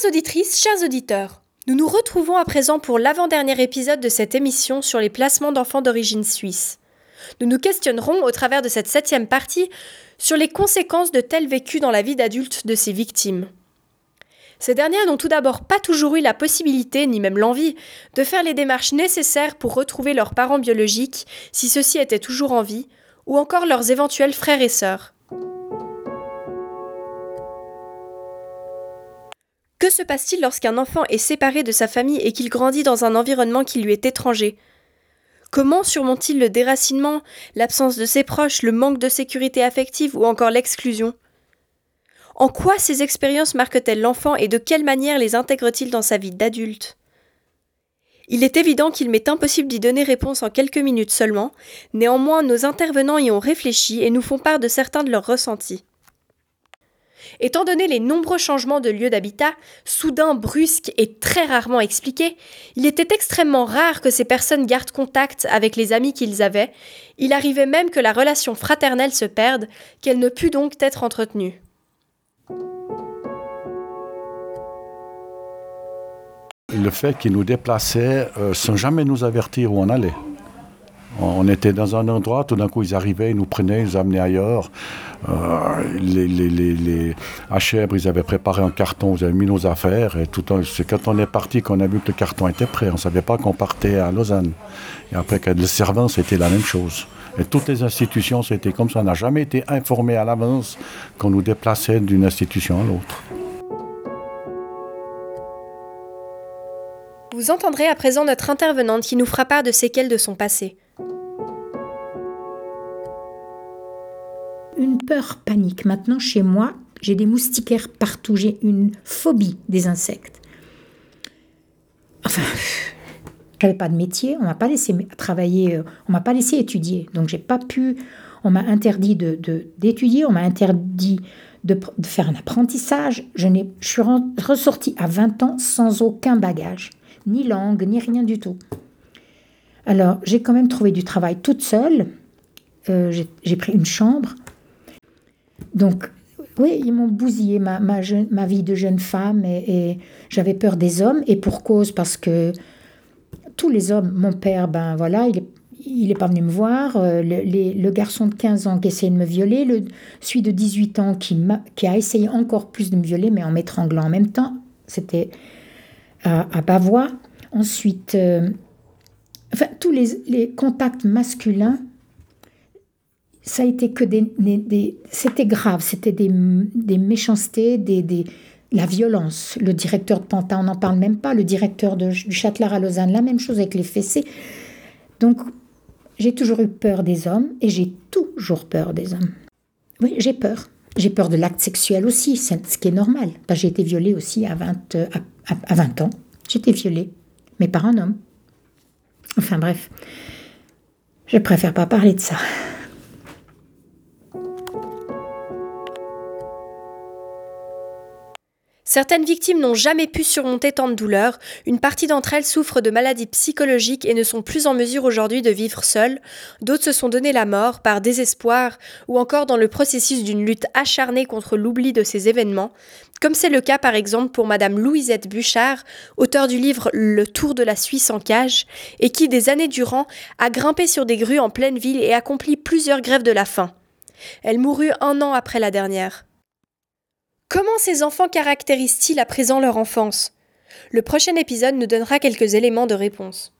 Chères auditrices, chers auditeurs, nous nous retrouvons à présent pour l'avant-dernier épisode de cette émission sur les placements d'enfants d'origine suisse. Nous nous questionnerons au travers de cette septième partie sur les conséquences de tels vécus dans la vie d'adulte de ces victimes. Ces dernières n'ont tout d'abord pas toujours eu la possibilité, ni même l'envie, de faire les démarches nécessaires pour retrouver leurs parents biologiques, si ceux-ci étaient toujours en vie, ou encore leurs éventuels frères et sœurs. Se passe-t-il lorsqu'un enfant est séparé de sa famille et qu'il grandit dans un environnement qui lui est étranger? Comment surmonte-t-il le déracinement, l'absence de ses proches, le manque de sécurité affective ou encore l'exclusion? En quoi ces expériences marquent-elles l'enfant et de quelle manière les intègre-t-il dans sa vie d'adulte? Il est évident qu'il m'est impossible d'y donner réponse en quelques minutes seulement, néanmoins nos intervenants y ont réfléchi et nous font part de certains de leurs ressentis. Étant donné les nombreux changements de lieu d'habitat, soudains, brusques et très rarement expliqués, il était extrêmement rare que ces personnes gardent contact avec les amis qu'ils avaient, il arrivait même que la relation fraternelle se perde, qu'elle ne put donc être entretenue. Le fait qu'ils nous déplaçaient euh, sans jamais nous avertir où on allait. On était dans un endroit, tout d'un coup ils arrivaient, ils nous prenaient, ils nous amenaient ailleurs. Euh, les, les, ils avaient préparé un carton, ils avaient mis nos affaires. Et c'est quand on est parti qu'on a vu que le carton était prêt. On ne savait pas qu'on partait à Lausanne. Et après, le servant, c'était la même chose. Et toutes les institutions, c'était comme ça. On n'a jamais été informé à l'avance qu'on nous déplaçait d'une institution à l'autre. Vous entendrez à présent notre intervenante qui nous fera part de séquelles de son passé. Une peur panique. Maintenant, chez moi, j'ai des moustiquaires partout. J'ai une phobie des insectes. Enfin, j'avais pas de métier. On m'a pas laissé travailler. Euh, on m'a pas laissé étudier. Donc, j'ai pas pu. On m'a interdit d'étudier. on m'a interdit de, faire un apprentissage. Je suis ressortie à 20 ans sans aucun bagage, ni langue, ni rien du tout. Alors, j'ai quand même trouvé du travail toute seule. Euh, j'ai pris une chambre. Donc, oui, ils m'ont bousillé ma, ma, vie de jeune femme et, j'avais peur des hommes et pour cause parce que tous les hommes, mon père, ben voilà, il est, il est pas venu me voir. Euh, le, le, garçon de 15 ans qui essayait de me violer, le, celui de 18 ans qui, a, qui a essayé encore plus de me violer, mais en m'étranglant en même temps. C'était à, à Bavois. Ensuite, euh, enfin, tous les, les contacts masculins ça a été que des, des c'était grave, c'était des, des, méchancetés, des, des, la violence. Le directeur de Pantin, on n'en parle même pas. Le directeur du Châtelard à Lausanne, la même chose avec les fessées. Donc, j'ai toujours eu peur des hommes et j'ai toujours peur des hommes. Oui, j'ai peur. J'ai peur de l'acte sexuel aussi, ce qui est normal. J'ai été violée aussi à 20, à, à 20 ans. J'étais violée, mais par un homme. Enfin bref, je préfère pas parler de ça. Certaines victimes n'ont jamais pu surmonter tant de douleurs, une partie d'entre elles souffrent de maladies psychologiques et ne sont plus en mesure aujourd'hui de vivre seules, d'autres se sont donné la mort par désespoir ou encore dans le processus d'une lutte acharnée contre l'oubli de ces événements, comme c'est le cas par exemple pour Madame Louisette Bouchard, auteure du livre Le Tour de la Suisse en cage, et qui des années durant a grimpé sur des grues en pleine ville et accompli plusieurs grèves de la faim. Elle mourut un an après la dernière. Comment ces enfants caractérisent-ils à présent leur enfance? Le prochain épisode nous donnera quelques éléments de réponse.